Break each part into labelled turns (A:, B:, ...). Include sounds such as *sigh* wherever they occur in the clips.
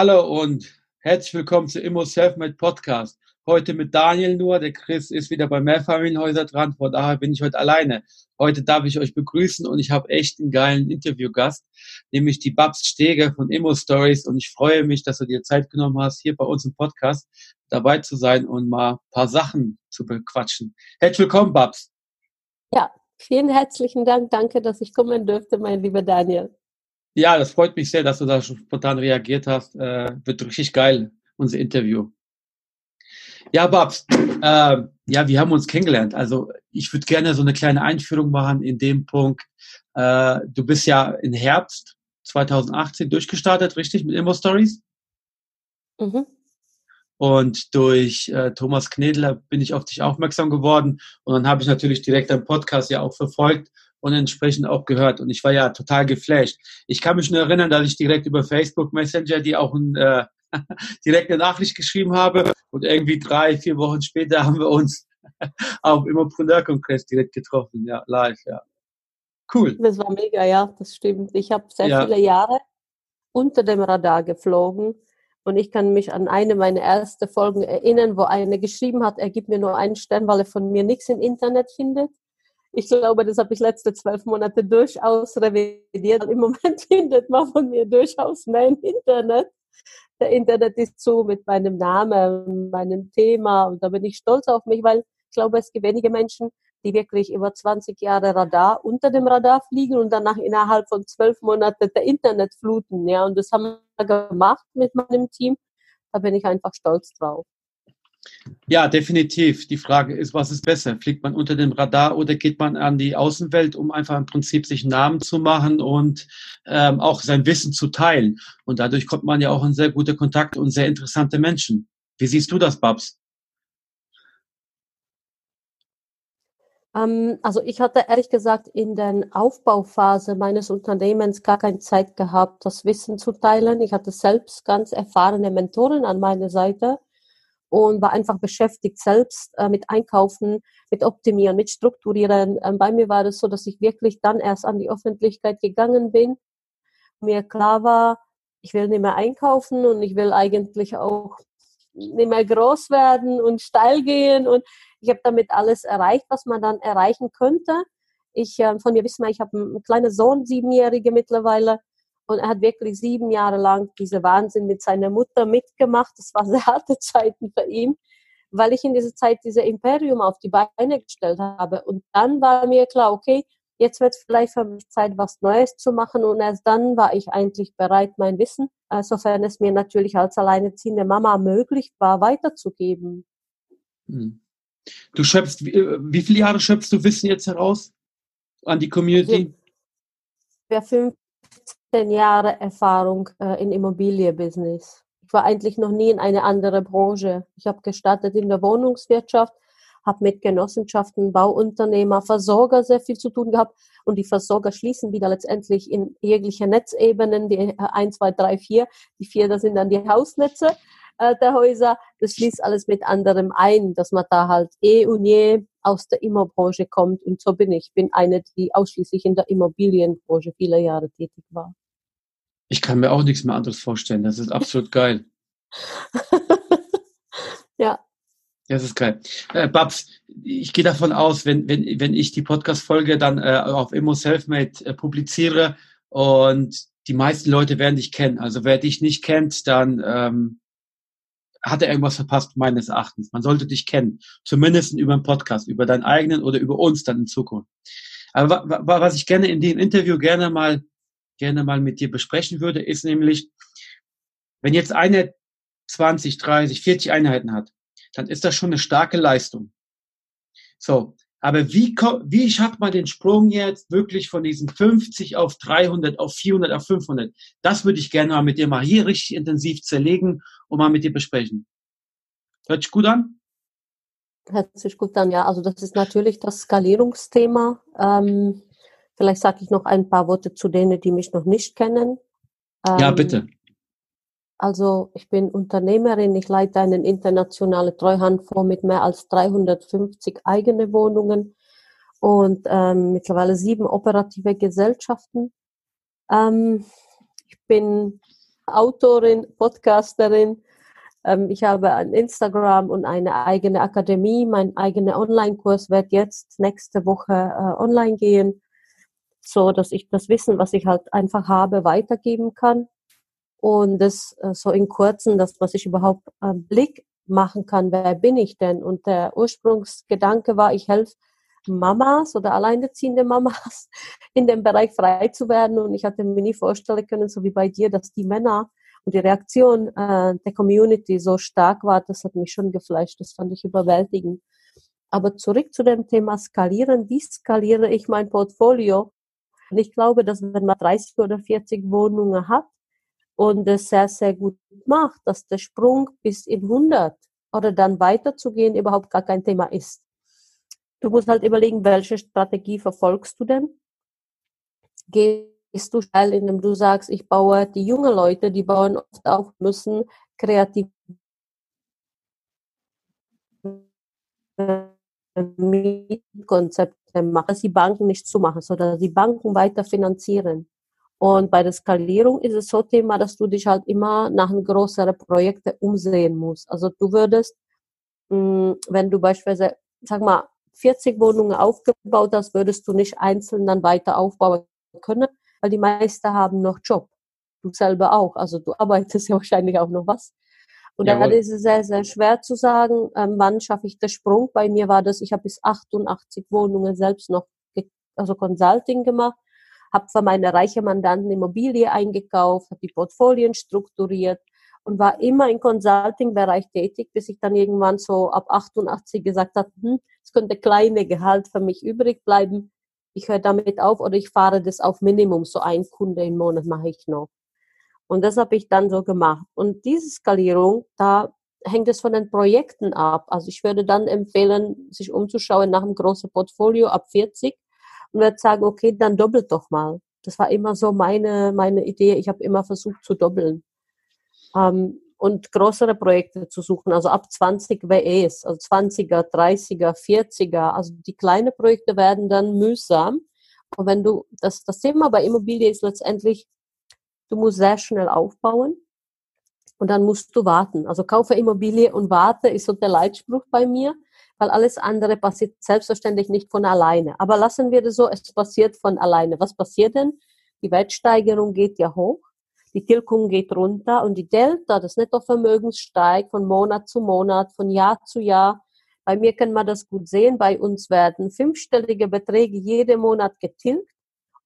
A: Hallo und herzlich willkommen zu Immo Selfmade Podcast. Heute mit Daniel nur, der Chris ist wieder bei Mehrfamilienhäuser dran, von daher bin ich heute alleine. Heute darf ich euch begrüßen und ich habe echt einen geilen Interviewgast, nämlich die Babs Steger von Immo Stories und ich freue mich, dass du dir Zeit genommen hast, hier bei uns im Podcast dabei zu sein und mal ein paar Sachen zu bequatschen. Herzlich willkommen, Babs.
B: Ja, vielen herzlichen Dank. Danke, dass ich kommen dürfte, mein lieber Daniel.
A: Ja, das freut mich sehr, dass du da spontan reagiert hast. Äh, wird richtig geil, unser Interview. Ja, Babs, äh, ja, wir haben uns kennengelernt. Also ich würde gerne so eine kleine Einführung machen in dem Punkt. Äh, du bist ja im Herbst 2018 durchgestartet, richtig, mit Immo Stories? Mhm. Und durch äh, Thomas Knedler bin ich auf dich aufmerksam geworden. Und dann habe ich natürlich direkt deinen Podcast ja auch verfolgt und entsprechend auch gehört. Und ich war ja total geflasht. Ich kann mich nur erinnern, dass ich direkt über Facebook Messenger die auch ein, äh, *laughs* direkt eine Nachricht geschrieben habe. Und irgendwie drei, vier Wochen später haben wir uns *laughs* auf dem Immopreneur-Kongress direkt getroffen. Ja, live, ja.
B: Cool. Das war mega, ja, das stimmt. Ich habe sehr ja. viele Jahre unter dem Radar geflogen. Und ich kann mich an eine meiner ersten Folgen erinnern, wo eine geschrieben hat, er gibt mir nur einen Stern, weil er von mir nichts im Internet findet. Ich glaube, das habe ich letzte zwölf Monate durchaus revidiert. Im Moment *laughs* findet man von mir durchaus mehr im Internet. Der Internet ist zu mit meinem Namen, meinem Thema und da bin ich stolz auf mich, weil ich glaube, es gibt wenige Menschen, die wirklich über 20 Jahre Radar unter dem Radar fliegen und danach innerhalb von zwölf Monaten der Internet fluten. Ja, und das haben wir gemacht mit meinem Team. Da bin ich einfach stolz drauf.
A: Ja, definitiv. Die Frage ist, was ist besser? Fliegt man unter dem Radar oder geht man an die Außenwelt, um einfach im Prinzip sich einen Namen zu machen und ähm, auch sein Wissen zu teilen? Und dadurch kommt man ja auch in sehr gute Kontakt und sehr interessante Menschen. Wie siehst du das, Babs?
B: Ähm, also ich hatte ehrlich gesagt in der Aufbauphase meines Unternehmens gar keine Zeit gehabt, das Wissen zu teilen. Ich hatte selbst ganz erfahrene Mentoren an meiner Seite und war einfach beschäftigt selbst äh, mit Einkaufen, mit Optimieren, mit Strukturieren. Ähm, bei mir war es so, dass ich wirklich dann erst an die Öffentlichkeit gegangen bin. Mir klar war, ich will nicht mehr einkaufen und ich will eigentlich auch nicht mehr groß werden und steil gehen und ich habe damit alles erreicht, was man dann erreichen könnte. Ich äh, von mir wissen wir, ich habe einen kleinen Sohn, siebenjährige mittlerweile und er hat wirklich sieben Jahre lang diese Wahnsinn mit seiner Mutter mitgemacht. Das war *laughs* sehr harte Zeiten für ihn, weil ich in dieser Zeit diese Imperium auf die Beine gestellt habe. Und dann war mir klar, okay, jetzt wird es vielleicht für mich Zeit, was Neues zu machen. Und erst dann war ich eigentlich bereit, mein Wissen, äh, sofern es mir natürlich als alleineziehende Mama möglich war, weiterzugeben.
A: Hm. Du schöpfst, wie, äh, wie viele Jahre schöpfst du Wissen jetzt heraus an die Community?
B: Ja, fünf 15 Jahre Erfahrung äh, in Immobilienbusiness. Ich war eigentlich noch nie in eine andere Branche. Ich habe gestartet in der Wohnungswirtschaft, habe mit Genossenschaften, Bauunternehmer, Versorger sehr viel zu tun gehabt und die Versorger schließen wieder letztendlich in jegliche Netzebenen, die 1, 2, 3, 4. Die vier, das sind dann die Hausnetze äh, der Häuser. Das schließt alles mit anderem ein, dass man da halt eh und je aus der Immobranche kommt. Und so bin ich. bin eine, die ausschließlich in der Immobilienbranche viele Jahre tätig war.
A: Ich kann mir auch nichts mehr anderes vorstellen. Das ist absolut geil. *laughs*
B: ja.
A: Das ist geil. Äh, Babs, ich gehe davon aus, wenn, wenn, wenn ich die Podcast-Folge dann äh, auf Immo Selfmade äh, publiziere und die meisten Leute werden dich kennen. Also wer dich nicht kennt, dann ähm, hat er irgendwas verpasst, meines Erachtens. Man sollte dich kennen. Zumindest über einen Podcast, über deinen eigenen oder über uns dann in Zukunft. Aber was ich gerne in dem Interview gerne mal, gerne mal mit dir besprechen würde, ist nämlich, wenn jetzt eine 20, 30, 40 Einheiten hat, dann ist das schon eine starke Leistung. So. Aber wie, wie schafft man den Sprung jetzt wirklich von diesen 50 auf 300, auf 400, auf 500? Das würde ich gerne mal mit dir mal hier richtig intensiv zerlegen und mal mit dir besprechen. Hört sich gut an?
B: Hört sich gut an, ja. Also das ist natürlich das Skalierungsthema. Ähm, vielleicht sage ich noch ein paar Worte zu denen, die mich noch nicht kennen.
A: Ähm, ja, bitte.
B: Also ich bin Unternehmerin, ich leite einen internationalen Treuhandfonds mit mehr als 350 eigene Wohnungen und ähm, mittlerweile sieben operative Gesellschaften. Ähm, ich bin Autorin, Podcasterin. Ähm, ich habe ein Instagram und eine eigene Akademie. Mein eigener Online-Kurs wird jetzt nächste Woche äh, online gehen, so dass ich das Wissen, was ich halt einfach habe, weitergeben kann und das äh, so in kurzen, das, was ich überhaupt äh, Blick machen kann, wer bin ich denn? Und der Ursprungsgedanke war, ich helfe Mamas oder alleinerziehende Mamas *laughs* in dem Bereich frei zu werden. Und ich hatte mir nie vorstellen können, so wie bei dir, dass die Männer und die Reaktion äh, der Community so stark war, das hat mich schon gefleischt. Das fand ich überwältigend. Aber zurück zu dem Thema Skalieren. Wie skaliere ich mein Portfolio? Und ich glaube, dass wenn man 30 oder 40 Wohnungen hat, und es sehr, sehr gut macht, dass der Sprung bis in 100 oder dann weiterzugehen überhaupt gar kein Thema ist. Du musst halt überlegen, welche Strategie verfolgst du denn? Gehst du schnell, indem du sagst, ich baue die jungen Leute, die bauen oft auf, müssen kreativ Konzepte machen, dass die Banken nicht zu machen, sondern die Banken weiter finanzieren. Und bei der Skalierung ist es so Thema, dass du dich halt immer nach größeren Projekten umsehen musst. Also du würdest, mh, wenn du beispielsweise, sag mal, 40 Wohnungen aufgebaut hast, würdest du nicht einzeln dann weiter aufbauen können, weil die meisten haben noch Job. Du selber auch. Also du *laughs* arbeitest ja wahrscheinlich auch noch was. Und Jawohl. da ist es sehr, sehr schwer zu sagen, ähm, wann schaffe ich den Sprung. Bei mir war das, ich habe bis 88 Wohnungen selbst noch, also Consulting gemacht habe für meine reiche Mandanten Immobilie eingekauft, habe die Portfolien strukturiert und war immer im Consulting-Bereich tätig, bis ich dann irgendwann so ab 88 gesagt habe, hm, es könnte kleine Gehalt für mich übrig bleiben. Ich höre damit auf oder ich fahre das auf Minimum, so ein Kunde im Monat mache ich noch. Und das habe ich dann so gemacht. Und diese Skalierung, da hängt es von den Projekten ab. Also ich würde dann empfehlen, sich umzuschauen nach einem großen Portfolio ab 40 und werde sagen, okay, dann doppelt doch mal. Das war immer so meine, meine Idee. Ich habe immer versucht zu doppeln. Ähm, und größere Projekte zu suchen, also ab 20 WEs, also 20er, 30er, 40er. Also die kleinen Projekte werden dann mühsam. Und wenn du, das, das Thema bei Immobilie ist letztendlich, du musst sehr schnell aufbauen und dann musst du warten. Also kaufe Immobilie und warte ist so der Leitspruch bei mir weil alles andere passiert selbstverständlich nicht von alleine. Aber lassen wir das so, es passiert von alleine. Was passiert denn? Die Wertsteigerung geht ja hoch, die Tilgung geht runter und die Delta, das Nettovermögen steigt von Monat zu Monat, von Jahr zu Jahr. Bei mir kann man das gut sehen. Bei uns werden fünfstellige Beträge jeden Monat getilgt,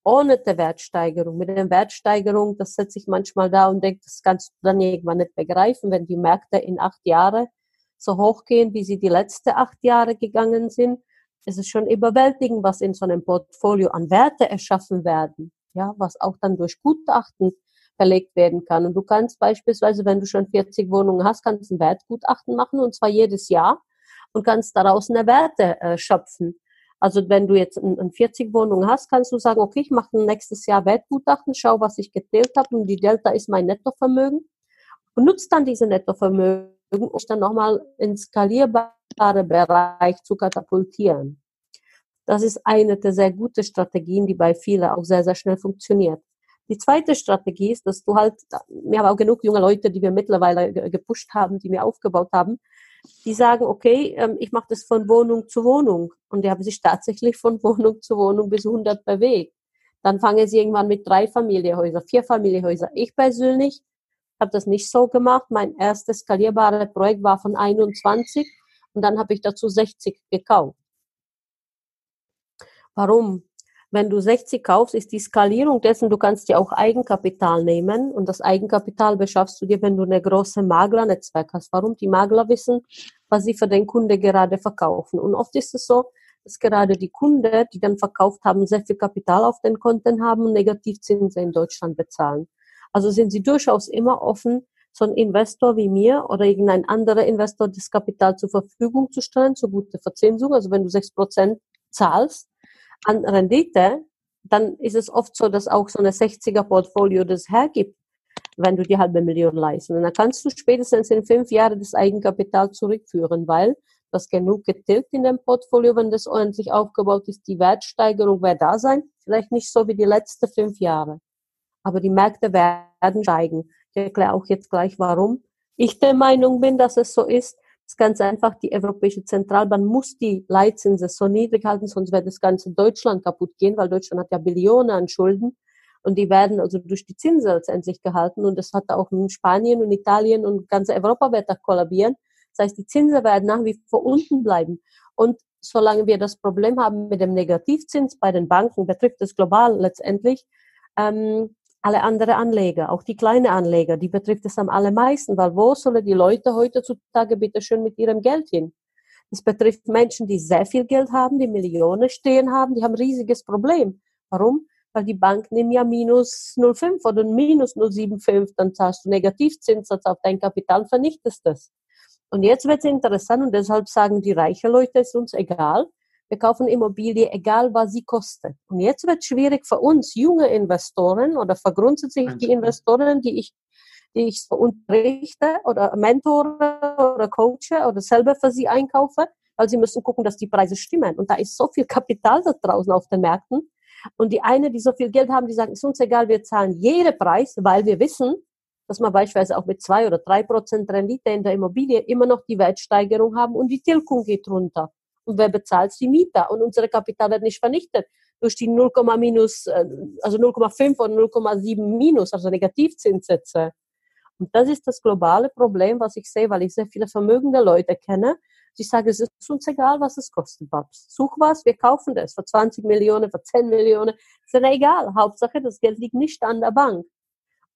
B: ohne der Wertsteigerung. Mit der Wertsteigerung, das setze ich manchmal da und denke, das kannst du dann irgendwann nicht begreifen, wenn die Märkte in acht Jahren so hoch gehen, wie sie die letzten acht Jahre gegangen sind. Es ist schon überwältigend, was in so einem Portfolio an Werte erschaffen werden, ja, was auch dann durch Gutachten verlegt werden kann. Und du kannst beispielsweise, wenn du schon 40 Wohnungen hast, kannst ein Wertgutachten machen und zwar jedes Jahr und kannst daraus eine Werte äh, schöpfen. Also wenn du jetzt ein, ein 40 Wohnungen hast, kannst du sagen, okay, ich mache nächstes Jahr Wertgutachten, schau, was ich gezählt habe und die Delta ist mein Nettovermögen und nutzt dann diese Nettovermögen uns dann nochmal ins skalierbare Bereich zu katapultieren. Das ist eine der sehr guten Strategien, die bei vielen auch sehr, sehr schnell funktioniert. Die zweite Strategie ist, dass du halt, wir haben auch genug junge Leute, die wir mittlerweile gepusht haben, die wir aufgebaut haben, die sagen, okay, ähm, ich mache das von Wohnung zu Wohnung. Und die haben sich tatsächlich von *laughs* Wohnung zu Wohnung bis 100 bewegt. Dann fangen sie irgendwann mit drei Familienhäusern, vier Familienhäusern. Ich persönlich habe das nicht so gemacht. Mein erstes skalierbares Projekt war von 21 und dann habe ich dazu 60 gekauft. Warum? Wenn du 60 kaufst, ist die Skalierung dessen, du kannst dir auch Eigenkapital nehmen und das Eigenkapital beschaffst du dir, wenn du eine große Maklernetzwerk hast. Warum? Die Makler wissen, was sie für den Kunde gerade verkaufen. Und oft ist es so, dass gerade die Kunden, die dann verkauft haben, sehr viel Kapital auf den Konten haben und Negativzinsen in Deutschland bezahlen. Also sind sie durchaus immer offen, so ein Investor wie mir oder irgendein anderer Investor das Kapital zur Verfügung zu stellen, zur gute Verzinsung. Also wenn du sechs Prozent zahlst an Rendite, dann ist es oft so, dass auch so eine 60er Portfolio das hergibt, wenn du die halbe Million leistest. Und dann kannst du spätestens in fünf Jahren das Eigenkapital zurückführen, weil das genug getilgt in dem Portfolio, wenn das ordentlich aufgebaut ist. Die Wertsteigerung wird da sein, vielleicht nicht so wie die letzten fünf Jahre. Aber die Märkte werden steigen. Ich erkläre auch jetzt gleich, warum ich der Meinung bin, dass es so ist. Das ist ganz einfach, die Europäische Zentralbank muss die Leitzinsen so niedrig halten, sonst wird das ganze Deutschland kaputt gehen, weil Deutschland hat ja Billionen an Schulden und die werden also durch die Zinsen letztendlich gehalten und das hat auch in Spanien und Italien und ganz Europa wird da kollabieren. Das heißt, die Zinsen werden nach wie vor unten bleiben. Und solange wir das Problem haben mit dem Negativzins bei den Banken, betrifft es global letztendlich, ähm, alle andere Anleger, auch die kleinen Anleger, die betrifft es am allermeisten, weil wo sollen die Leute heutzutage bitte schön mit ihrem Geld hin? Es betrifft Menschen, die sehr viel Geld haben, die Millionen stehen haben, die haben ein riesiges Problem. Warum? Weil die Bank nimmt ja minus 0,5 oder minus 0,75, dann zahlst du Negativzinssatz auf dein Kapital, vernichtest das. Und jetzt wird es interessant und deshalb sagen die reichen Leute, es ist uns egal, wir kaufen Immobilie, egal was sie kostet. Und jetzt wird es schwierig für uns junge Investoren oder für grundsätzlich die Investoren, die ich, die ich so unterrichte oder mentore oder coache oder selber für sie einkaufe, weil sie müssen gucken, dass die Preise stimmen. Und da ist so viel Kapital da draußen auf den Märkten. Und die eine, die so viel Geld haben, die sagen, ist uns egal, wir zahlen jeden Preis, weil wir wissen, dass man beispielsweise auch mit zwei oder drei Prozent Rendite in der Immobilie immer noch die Wertsteigerung haben und die Tilgung geht runter. Und wer bezahlt? Die Mieter. Und unsere Kapital wird nicht vernichtet durch die 0, minus, äh, also 0,5 oder 0,7 minus, also Negativzinssätze. Und das ist das globale Problem, was ich sehe, weil ich sehr viele vermögende Leute kenne. Ich sage, es ist uns egal, was es kostet, Babs. Such was, wir kaufen das für 20 Millionen, für 10 Millionen. Ist ja egal. Hauptsache, das Geld liegt nicht an der Bank.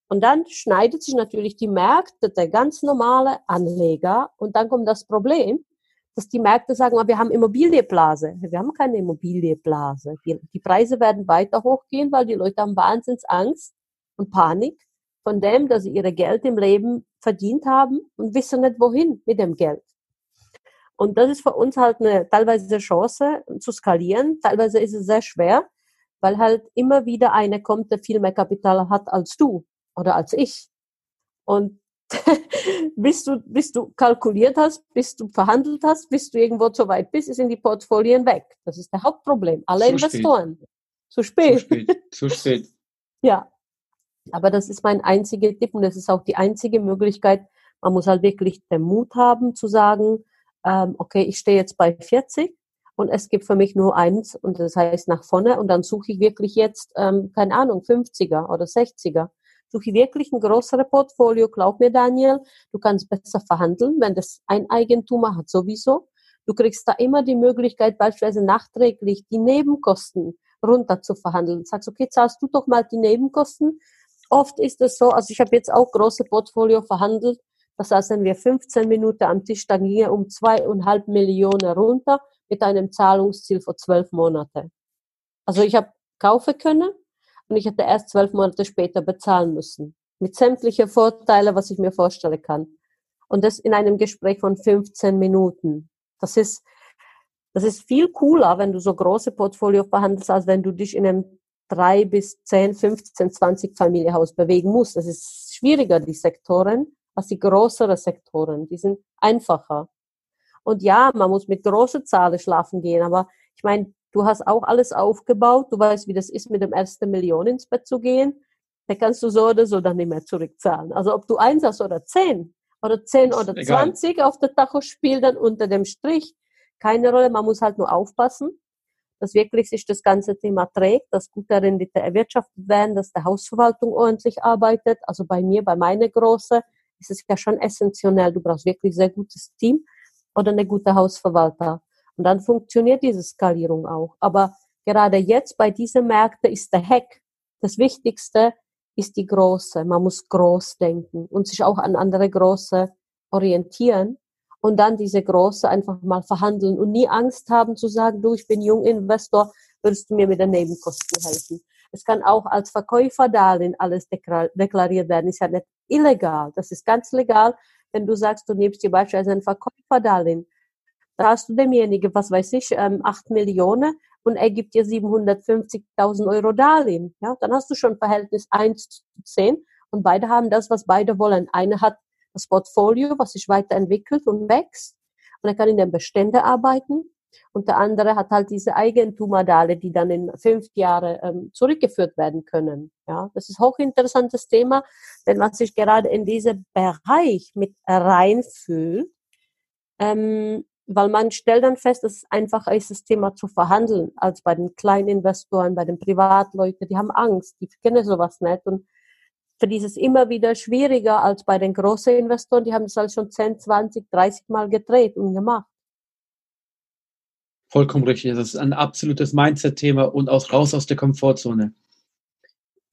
B: Und dann schneidet sich natürlich die Märkte der ganz normale Anleger. Und dann kommt das Problem, dass die Märkte sagen, wir haben Immobilienblase. Wir haben keine Immobilienblase. Die, die Preise werden weiter hochgehen, weil die Leute haben Wahnsinnsangst und Panik von dem, dass sie ihre Geld im Leben verdient haben und wissen nicht wohin mit dem Geld. Und das ist für uns halt eine teilweise Chance zu skalieren. Teilweise ist es sehr schwer, weil halt immer wieder eine kommt, der viel mehr Kapital hat als du oder als ich. Und *laughs* bis du, bis du kalkuliert hast, bis du verhandelt hast, bis du irgendwo so weit bist, sind die Portfolien weg. Das ist der Hauptproblem. Alle zu Investoren. Spät. Zu spät. Zu spät. Zu spät. ja. Aber das ist mein einziger Tipp und das ist auch die einzige Möglichkeit. Man muss halt wirklich den Mut haben zu sagen, ähm, okay, ich stehe jetzt bei 40 und es gibt für mich nur eins und das heißt nach vorne und dann suche ich wirklich jetzt, ähm, keine Ahnung, 50er oder 60er suche wirklich ein größeres Portfolio. Glaub mir, Daniel, du kannst besser verhandeln, wenn das ein Eigentümer hat sowieso. Du kriegst da immer die Möglichkeit, beispielsweise nachträglich die Nebenkosten runter zu verhandeln. Sagst, okay, zahlst du doch mal die Nebenkosten. Oft ist es so, also ich habe jetzt auch große Portfolio verhandelt. Das heißt, wenn wir 15 Minuten am Tisch, dann ging er um zweieinhalb Millionen runter mit einem Zahlungsziel für zwölf Monate. Also ich habe kaufen können und ich hätte erst zwölf Monate später bezahlen müssen. Mit sämtlichen Vorteilen, was ich mir vorstellen kann. Und das in einem Gespräch von 15 Minuten. Das ist, das ist viel cooler, wenn du so große Portfolio verhandelst, als wenn du dich in einem drei bis zehn, 15, 20 Familienhaus bewegen musst. Das ist schwieriger, die Sektoren, als die größeren Sektoren. Die sind einfacher. Und ja, man muss mit großen Zahlen schlafen gehen, aber ich meine, Du hast auch alles aufgebaut. Du weißt, wie das ist, mit dem ersten Million ins Bett zu gehen. Da kannst du so oder so dann nicht mehr zurückzahlen. Also ob du eins hast oder zehn oder zehn oder zwanzig auf der Tacho spielt, dann unter dem Strich. Keine Rolle. Man muss halt nur aufpassen, dass wirklich sich das ganze Thema trägt, dass gute Rendite erwirtschaftet werden, dass der Hausverwaltung ordentlich arbeitet. Also bei mir, bei meiner Große, ist es ja schon essentiell. Du brauchst wirklich sehr gutes Team oder eine gute Hausverwalter. Und dann funktioniert diese Skalierung auch. Aber gerade jetzt bei diesen Märkten ist der Hack. Das Wichtigste ist die Große. Man muss groß denken und sich auch an andere Große orientieren. und dann diese große einfach mal verhandeln und nie Angst haben zu sagen, du, ich bin Junginvestor, würdest du mir mit den Nebenkosten helfen? Es kann auch als Verkäuferdarlehen alles deklariert werden, ist ja nicht illegal, das ist ganz legal, wenn du sagst, du nimmst dir beispielsweise ein Verkäuferdarlehen, da hast du demjenigen, was weiß ich, ähm, 8 Millionen und er gibt dir 750.000 Euro Darlehen. Ja, dann hast du schon Verhältnis 1 zu 10 und beide haben das, was beide wollen. Eine hat das Portfolio, was sich weiterentwickelt und wächst und er kann in den Beständen arbeiten und der andere hat halt diese Eigentumardale, die dann in fünf Jahren ähm, zurückgeführt werden können. Ja, das ist hochinteressantes Thema, denn was sich gerade in diesen Bereich mit reinfühlt, ähm, weil man stellt dann fest, dass es einfacher ist, das Thema zu verhandeln, als bei den kleinen Investoren, bei den Privatleuten. Die haben Angst, die kennen sowas nicht. Und für die ist es immer wieder schwieriger als bei den großen Investoren. Die haben das halt schon 10, 20, 30 Mal gedreht und gemacht.
A: Vollkommen richtig. Das ist ein absolutes Mindset-Thema und auch raus aus der Komfortzone.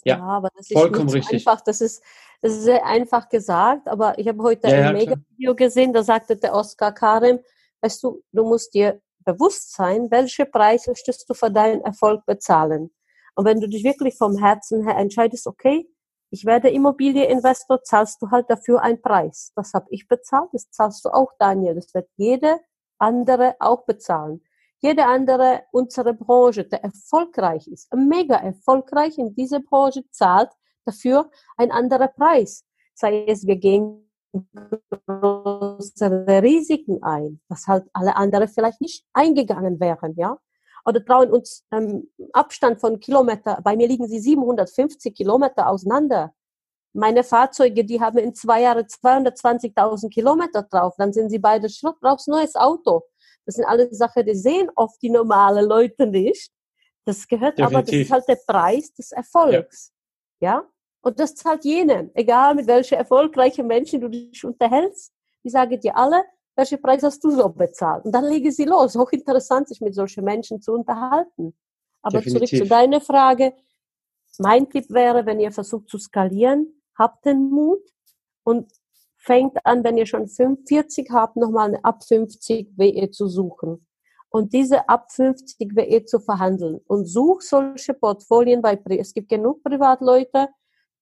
B: Ja, ja aber das ist vollkommen so richtig. einfach. Das ist, das ist sehr einfach gesagt, aber ich habe heute ja, ein ja, Mega-Video gesehen, da sagte der Oskar Karim, weißt du, du musst dir bewusst sein, welche Preis möchtest du für deinen Erfolg bezahlen. Und wenn du dich wirklich vom Herzen her entscheidest, okay, ich werde Immobilieninvestor, zahlst du halt dafür einen Preis. Das habe ich bezahlt, das zahlst du auch, Daniel. Das wird jede andere auch bezahlen. Jede andere unsere Branche, der erfolgreich ist, mega erfolgreich in dieser Branche, zahlt dafür ein anderer Preis. Sei es, wir gehen größere Risiken ein, was halt alle anderen vielleicht nicht eingegangen wären, ja. Oder trauen uns ähm, Abstand von Kilometer, bei mir liegen sie 750 Kilometer auseinander. Meine Fahrzeuge, die haben in zwei Jahren 220.000 Kilometer drauf, dann sind sie beide Schrott, brauchst neues Auto. Das sind alles Sachen, die sehen oft die normalen Leute nicht. Das gehört Definitiv. aber, das ist halt der Preis des Erfolgs. Ja. ja? Und das zahlt jenen, egal mit welchen erfolgreichen Menschen du dich unterhältst. Die sagen dir alle, welchen Preis hast du so bezahlt? Und dann legen sie los. Hochinteressant, sich mit solchen Menschen zu unterhalten. Aber Definitiv. zurück zu deiner Frage. Mein Tipp wäre, wenn ihr versucht zu skalieren, habt den Mut und fängt an, wenn ihr schon 45 habt, nochmal eine ab 50 WE zu suchen. Und diese ab 50 WE zu verhandeln. Und such solche Portfolien bei, es gibt genug Privatleute,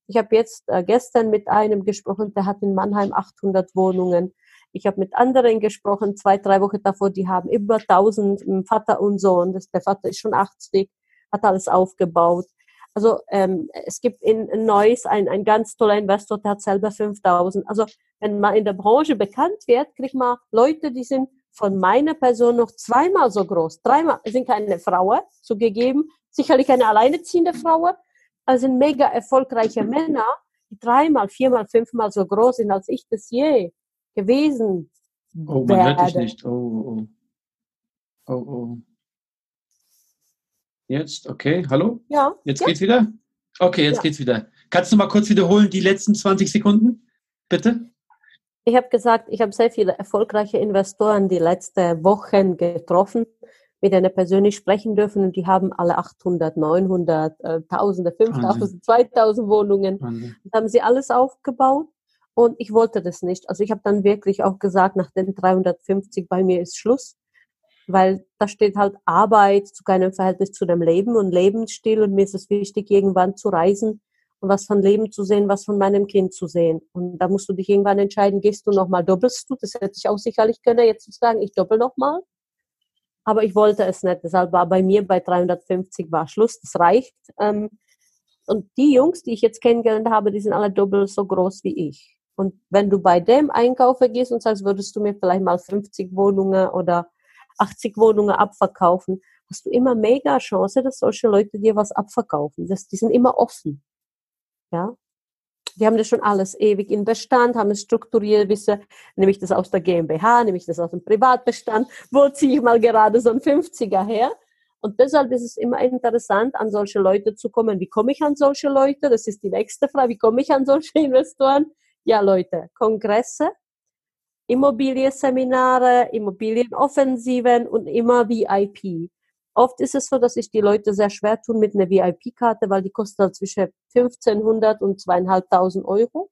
B: ich habe jetzt äh, gestern mit einem gesprochen, der hat in Mannheim 800 Wohnungen. Ich habe mit anderen gesprochen, zwei, drei Wochen davor, die haben über 1000 Vater und Sohn. Das, der Vater ist schon 80, hat alles aufgebaut. Also ähm, es gibt in, Neuss ein, ein ganz toller Investor, der hat selber 5000. Also wenn man in der Branche bekannt wird, kriegt man Leute, die sind von meiner Person noch zweimal so groß, dreimal, sind keine Frauen zugegeben, sicherlich eine alleineziehende Frau, also sind mega erfolgreiche Männer, die dreimal, viermal, fünfmal so groß sind als ich das je gewesen
A: Oh, man hört dich nicht. Oh, oh. Oh, oh. Jetzt, okay, hallo?
B: Ja.
A: Jetzt
B: ja.
A: geht's wieder? Okay, jetzt ja. geht's wieder. Kannst du mal kurz wiederholen, die letzten 20 Sekunden? Bitte?
B: Ich habe gesagt, ich habe sehr viele erfolgreiche Investoren die letzten Wochen getroffen mit denen persönlich sprechen dürfen und die haben alle 800, 900, äh, Tausende, 5000, 2000 Wohnungen. Wahnsinn. Und haben sie alles aufgebaut und ich wollte das nicht. Also ich habe dann wirklich auch gesagt, nach den 350 bei mir ist Schluss, weil da steht halt Arbeit zu keinem Verhältnis zu dem Leben und Lebensstil und mir ist es wichtig, irgendwann zu reisen und was von Leben zu sehen, was von meinem Kind zu sehen. Und da musst du dich irgendwann entscheiden, gehst du nochmal, doppelst du, das hätte ich auch sicherlich können, jetzt zu sagen, ich doppel nochmal aber ich wollte es nicht. Deshalb war bei mir bei 350 war Schluss, das reicht. Ähm, und die Jungs, die ich jetzt kennengelernt habe, die sind alle doppelt so groß wie ich. Und wenn du bei dem einkaufen gehst und sagst, würdest du mir vielleicht mal 50 Wohnungen oder 80 Wohnungen abverkaufen, hast du immer mega Chance, dass solche Leute dir was abverkaufen. Das, die sind immer offen. Ja, die haben das schon alles ewig in Bestand, haben es strukturiert, wissen, nehme ich das aus der GmbH, nehme ich das aus dem Privatbestand, wo ziehe ich mal gerade so ein 50er her? Und deshalb ist es immer interessant, an solche Leute zu kommen. Wie komme ich an solche Leute? Das ist die nächste Frage. Wie komme ich an solche *laughs* Investoren? Ja, Leute, Kongresse, Immobilienseminare, Immobilienoffensiven und immer VIP. Oft ist es so, dass sich die Leute sehr schwer tun mit einer VIP-Karte, weil die kostet halt zwischen 1500 und zweieinhalbtausend Euro.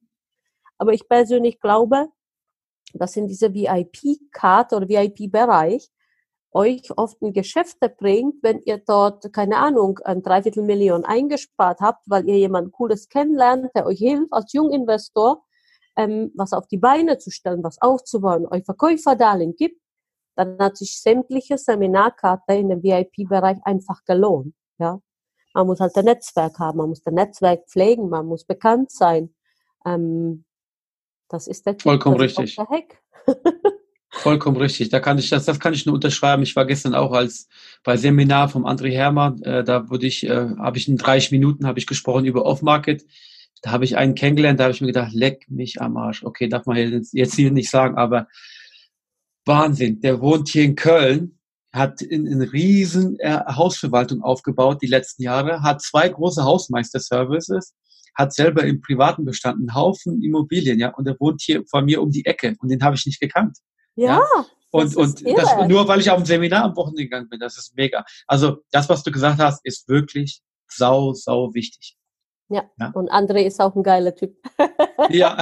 B: Aber ich persönlich glaube, dass in diese VIP-Karte oder VIP-Bereich euch oft in Geschäfte bringt, wenn ihr dort, keine Ahnung, ein Dreiviertelmillion eingespart habt, weil ihr jemand Cooles kennenlernt, der euch hilft als Junginvestor, ähm, was auf die Beine zu stellen, was aufzubauen, euch Verkäuferdarlehen gibt, dann hat sich sämtliche Seminarkarte in dem VIP-Bereich einfach gelohnt. Ja, man muss halt ein Netzwerk haben, man muss das Netzwerk pflegen, man muss bekannt sein. Ähm, das ist der
A: Vollkommen richtig. Der Hack. *laughs* Vollkommen richtig. Da kann ich das, das kann ich nur unterschreiben. Ich war gestern auch als bei Seminar vom André Hermann. Äh, da wurde ich, äh, habe ich in 30 Minuten habe ich gesprochen über Off-Market. Da habe ich einen kennengelernt. Da habe ich mir gedacht, leck mich am Arsch. Okay, darf man jetzt hier nicht sagen, aber Wahnsinn. Der wohnt hier in Köln, hat in, in riesen äh, Hausverwaltung aufgebaut die letzten Jahre, hat zwei große Hausmeister-Services, hat selber im privaten Bestand einen Haufen Immobilien, ja, und er wohnt hier vor mir um die Ecke und den habe ich nicht gekannt.
B: Ja. ja?
A: Und, und das, nur weil ich auf ein Seminar am Wochenende gegangen bin, das ist mega. Also das, was du gesagt hast, ist wirklich sau, sau wichtig.
B: Ja. ja. Und André ist auch ein geiler Typ. *laughs*
A: ja,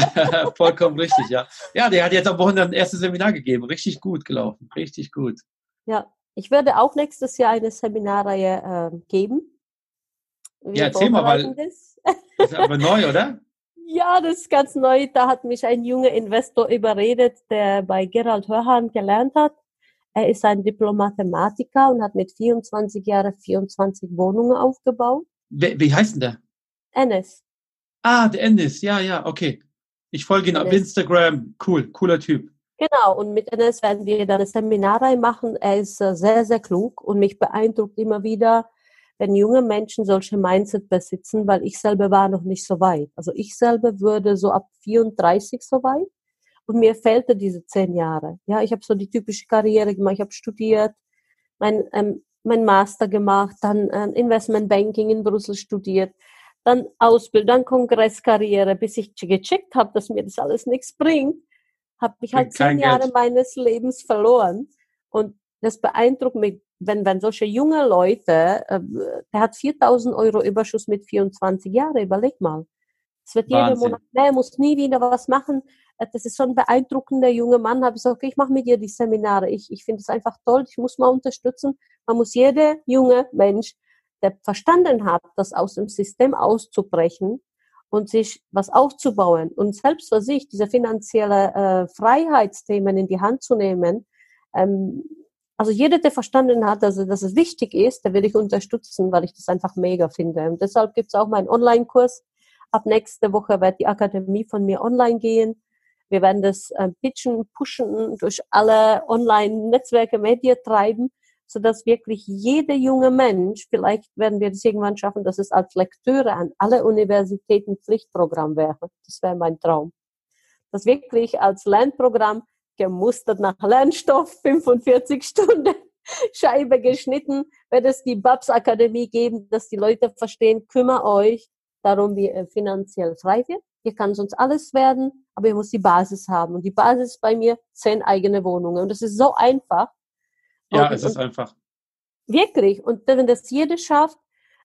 A: *laughs* vollkommen richtig, ja. Ja, der hat jetzt am Wochenende ein erstes Seminar gegeben. Richtig gut gelaufen. Richtig gut.
B: Ja, ich werde auch nächstes Jahr eine Seminarreihe äh, geben.
A: Wir ja, erzähl mal, weil das ist aber neu, oder? *laughs*
B: Ja, das ist ganz neu. Da hat mich ein junger Investor überredet, der bei Gerald Hörhan gelernt hat. Er ist ein Diplom-Mathematiker und hat mit 24 Jahren 24 Wohnungen aufgebaut.
A: Wie, wie heißt denn der?
B: Ennis.
A: Ah, der Ennis. Ja, ja, okay. Ich folge ihn auf Instagram. Cool, cooler Typ.
B: Genau, und mit Ennis werden wir dann eine Seminarreihe machen. Er ist äh, sehr, sehr klug und mich beeindruckt immer wieder, wenn junge Menschen solche Mindset besitzen, weil ich selber war noch nicht so weit. Also ich selber würde so ab 34 so weit und mir fehlte diese zehn Jahre. Ja, ich habe so die typische Karriere gemacht, ich habe studiert, mein, ähm, mein Master gemacht, dann äh, Investment Banking in Brüssel studiert, dann Ausbildung, dann Kongresskarriere, bis ich gecheckt habe, dass mir das alles nichts bringt, habe ich halt zehn Jahre meines Lebens verloren. Und das beeindruckt mich wenn, wenn solche junge Leute, äh, der hat 4000 Euro Überschuss mit 24 Jahren, überleg mal. Es wird jeden Monat mehr, muss nie wieder was machen. Äh, das ist so ein beeindruckender junger Mann. Habe ich gesagt, okay, ich mache mit dir die Seminare. Ich, ich finde es einfach toll. Ich muss mal unterstützen. Man muss jeder junge Mensch, der verstanden hat, das aus dem System auszubrechen und sich was aufzubauen und selbst für sich diese finanzielle äh, Freiheitsthemen in die Hand zu nehmen, ähm, also jeder, der verstanden hat, dass, dass es wichtig ist, der will ich unterstützen, weil ich das einfach mega finde. Und deshalb gibt es auch meinen Online-Kurs. Ab nächste Woche wird die Akademie von mir online gehen. Wir werden das äh, pitchen, pushen, durch alle Online-Netzwerke, Medien treiben, sodass wirklich jeder junge Mensch, vielleicht werden wir das irgendwann schaffen, dass es als Lektüre an alle Universitäten Pflichtprogramm wäre. Das wäre mein Traum. Das wirklich als Lernprogramm gemustert nach Lernstoff, 45 Stunden *laughs* Scheibe geschnitten, wird es die Babs Akademie geben, dass die Leute verstehen, kümmert euch darum, wie ihr finanziell frei wird. Ihr kann sonst alles werden, aber ihr muss die Basis haben. Und die Basis bei mir zehn eigene Wohnungen. Und das ist so einfach.
A: Ja, und, es ist einfach.
B: Wirklich. Und wenn das jeder schafft,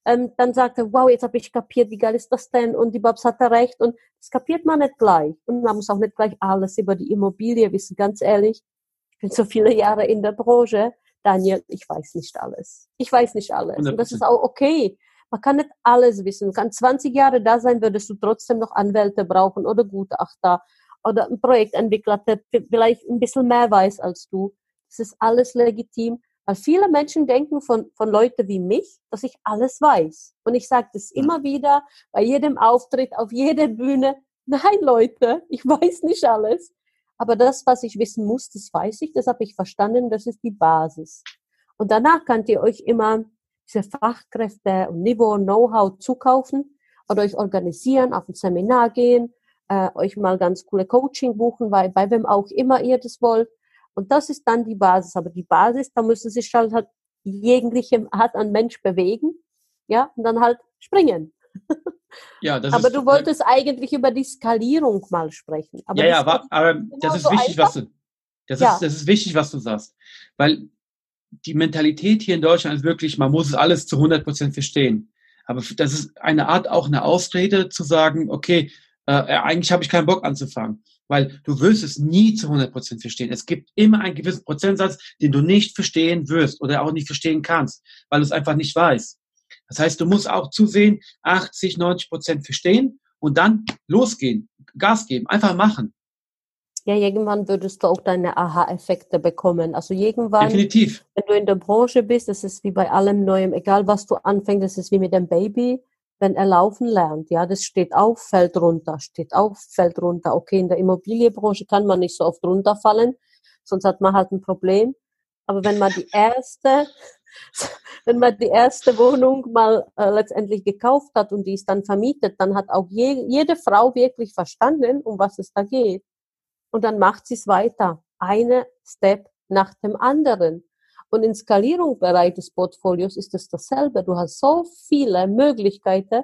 B: ähm, dann sagt er, wow, jetzt habe ich kapiert, wie geil ist das denn? Und die Babs hat recht. Und das kapiert man nicht gleich. Und man muss auch nicht gleich alles über die Immobilie wissen. Ganz ehrlich, ich bin so viele Jahre in der Branche. Daniel, ich weiß nicht alles. Ich weiß nicht alles. 100%. Und das ist auch okay. Man kann nicht alles wissen. Du kannst 20 Jahre da sein, würdest du trotzdem noch Anwälte brauchen oder Gutachter oder ein Projektentwickler, der vielleicht ein bisschen mehr weiß als du. Das ist alles legitim. Weil viele Menschen denken von, von Leuten wie mich, dass ich alles weiß. Und ich sage das immer wieder bei jedem Auftritt, auf jeder Bühne. Nein, Leute, ich weiß nicht alles. Aber das, was ich wissen muss, das weiß ich, das habe ich verstanden, das ist die Basis. Und danach könnt ihr euch immer diese Fachkräfte und Niveau, Know-how zukaufen oder euch organisieren, auf ein Seminar gehen, äh, euch mal ganz coole Coaching buchen, weil bei wem auch immer ihr das wollt. Und das ist dann die Basis. Aber die Basis, da müssen sich halt, halt jegliche Art an Mensch bewegen, ja, und dann halt springen. Ja, das aber ist, du wolltest eigentlich über die Skalierung mal sprechen.
A: Aber ja, ja, aber, aber das ist wichtig, einfach. was du, das ja. ist, das ist wichtig, was du sagst. Weil die Mentalität hier in Deutschland ist wirklich, man muss es alles zu 100 Prozent verstehen. Aber das ist eine Art auch eine Ausrede zu sagen, okay, äh, eigentlich habe ich keinen Bock anzufangen. Weil du wirst es nie zu 100% verstehen. Es gibt immer einen gewissen Prozentsatz, den du nicht verstehen wirst oder auch nicht verstehen kannst, weil du es einfach nicht weißt. Das heißt, du musst auch zusehen, 80, 90% verstehen und dann losgehen, Gas geben, einfach machen.
B: Ja, irgendwann würdest du auch deine Aha-Effekte bekommen. Also irgendwann,
A: Definitiv.
B: wenn du in der Branche bist, das ist wie bei allem Neuem, egal was du anfängst, das ist wie mit dem Baby, wenn er laufen lernt. Ja, das steht auf, fällt runter, steht auf, fällt runter. Okay, in der Immobilienbranche kann man nicht so oft runterfallen, sonst hat man halt ein Problem. Aber wenn man die erste, *laughs* wenn man die erste Wohnung mal äh, letztendlich gekauft hat und die ist dann vermietet, dann hat auch je, jede Frau wirklich verstanden, um was es da geht und dann macht sie es weiter. Eine Step nach dem anderen. Und in Skalierungsbereich des Portfolios ist es dasselbe. Du hast so viele Möglichkeiten.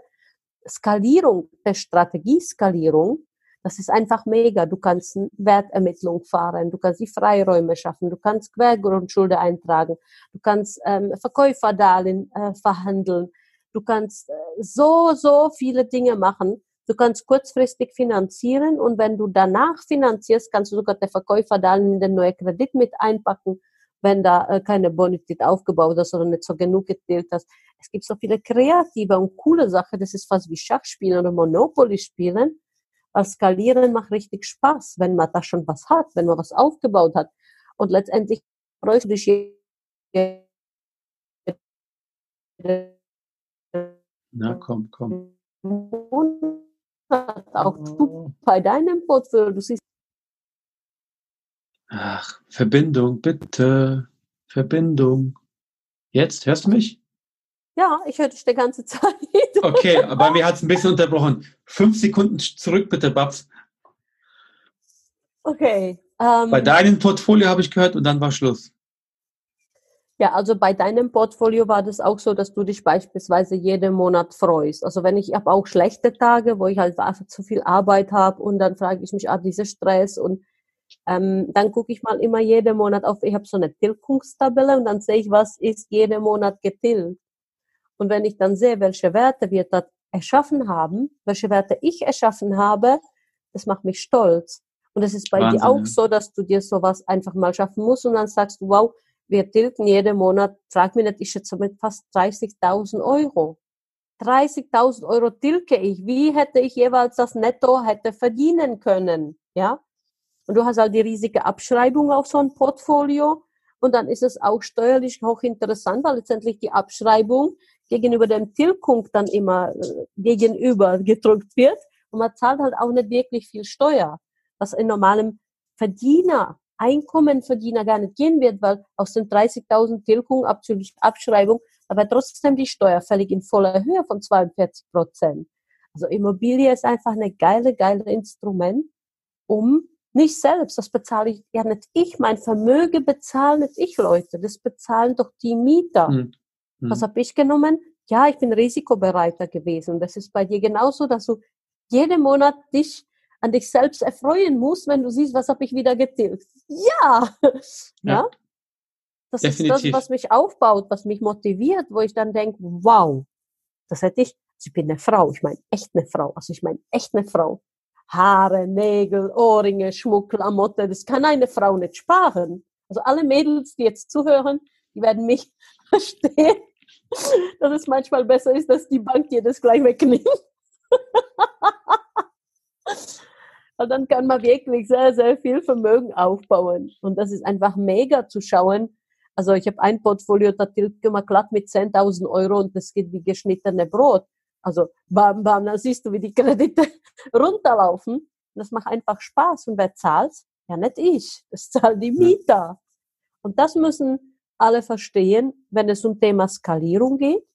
B: Skalierung, der Strategieskalierung, das ist einfach mega. Du kannst Wertermittlung fahren, du kannst die Freiräume schaffen, du kannst Quergrundschulde eintragen, du kannst ähm, Verkäuferdarlehen äh, verhandeln, du kannst äh, so, so viele Dinge machen. Du kannst kurzfristig finanzieren und wenn du danach finanzierst, kannst du sogar der Verkäufer dann in den neuen Kredit mit einpacken, wenn da äh, keine Bonität aufgebaut ist oder nicht so genug gezählt hast. Es gibt so viele kreative und coole Sachen, das ist fast wie Schachspielen oder Monopoly spielen. Weil skalieren macht richtig Spaß, wenn man da schon was hat, wenn man was aufgebaut hat. Und letztendlich freust du dich
A: Na komm, komm
B: auch du bei deinem Portfolio. Du siehst
A: Ach, Verbindung, bitte. Verbindung. Jetzt, hörst du mich?
B: Ja, ich höre dich die ganze Zeit. *laughs*
A: Okay, aber mir hat es ein bisschen unterbrochen. Fünf Sekunden zurück, bitte, Babs.
B: Okay.
A: Ähm, Bei deinem Portfolio habe ich gehört und dann war Schluss.
B: Ja, also bei deinem Portfolio war das auch so, dass du dich beispielsweise jeden Monat freust. Also wenn ich habe auch schlechte Tage, wo ich halt einfach zu viel Arbeit habe und dann frage ich mich, ah, dieser Stress und ähm, dann gucke ich mal immer jeden Monat auf, ich habe so eine Tilgungstabelle und dann sehe ich, was ist jeden Monat getilgt. Und wenn ich dann sehe, welche Werte wir da erschaffen haben, welche Werte ich erschaffen habe, das macht mich stolz. Und es ist bei Wahnsinn. dir auch so, dass du dir sowas einfach mal schaffen musst und dann sagst du, wow, wir tilgen jeden Monat, frag mich nicht, ich schätze mit fast 30.000 Euro. 30.000 Euro tilge ich. Wie hätte ich jeweils das Netto hätte verdienen können? Ja? Und du hast halt die riesige Abschreibung auf so ein Portfolio. Und dann ist es auch steuerlich hochinteressant, weil letztendlich die Abschreibung gegenüber dem Tilgung dann immer äh, gegenüber gedrückt wird. Und man zahlt halt auch nicht wirklich viel Steuer, was in normalem Verdiener Einkommenverdiener gar nicht gehen wird, weil aus den 30.000 Tilgung abzüglich Abschreibung, aber trotzdem die Steuer fällig in voller Höhe von 42 Prozent. Also Immobilie ist einfach eine geile, geile Instrument, um nicht selbst, das bezahle ich ja nicht ich, mein Vermögen bezahlen nicht ich, Leute, das bezahlen doch die Mieter. Mhm. Was habe ich genommen? Ja, ich bin risikobereiter gewesen. Das ist bei dir genauso, dass du jeden Monat dich an dich selbst erfreuen musst, wenn du siehst, was habe ich wieder getilgt. Ja, *laughs* ja. ja. Das Definitiv. ist das, was mich aufbaut, was mich motiviert, wo ich dann denke, wow, das hätte ich, also ich bin eine Frau, ich meine echt eine Frau, also ich meine echt eine Frau. Haare, Nägel, Ohrringe, Schmuck, Klamotte, das kann eine Frau nicht sparen. Also alle Mädels, die jetzt zuhören, die werden mich *laughs* verstehen, dass es manchmal besser ist, dass die Bank dir das gleich wegnimmt. *laughs* Und dann kann man wirklich sehr, sehr viel Vermögen aufbauen. Und das ist einfach mega zu schauen. Also ich habe ein Portfolio, da tilgt man glatt mit 10.000 Euro und das geht wie geschnittene Brot. Also bam, bam, dann siehst du, wie die Kredite *laughs* runterlaufen. Das macht einfach Spaß. Und wer zahlt? Ja, nicht ich. Das zahlen die Mieter. Und das müssen alle verstehen, wenn es um Thema Skalierung geht.